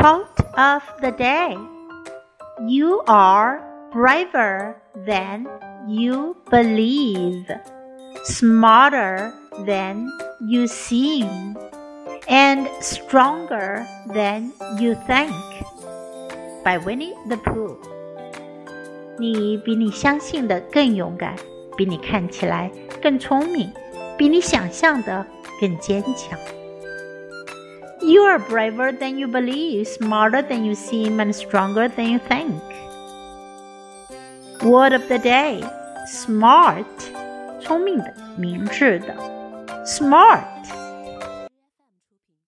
Quote of the day You are braver than you believe, smarter than you seem, and stronger than you think. By Winnie the Pooh. 你比你相信的更勇敢，比你看起来更聪明，比你想象的更坚强。 You are braver than you believe, smarter than you seem, and stronger than you think. Word of the day: smart，聪明的，明智的，smart。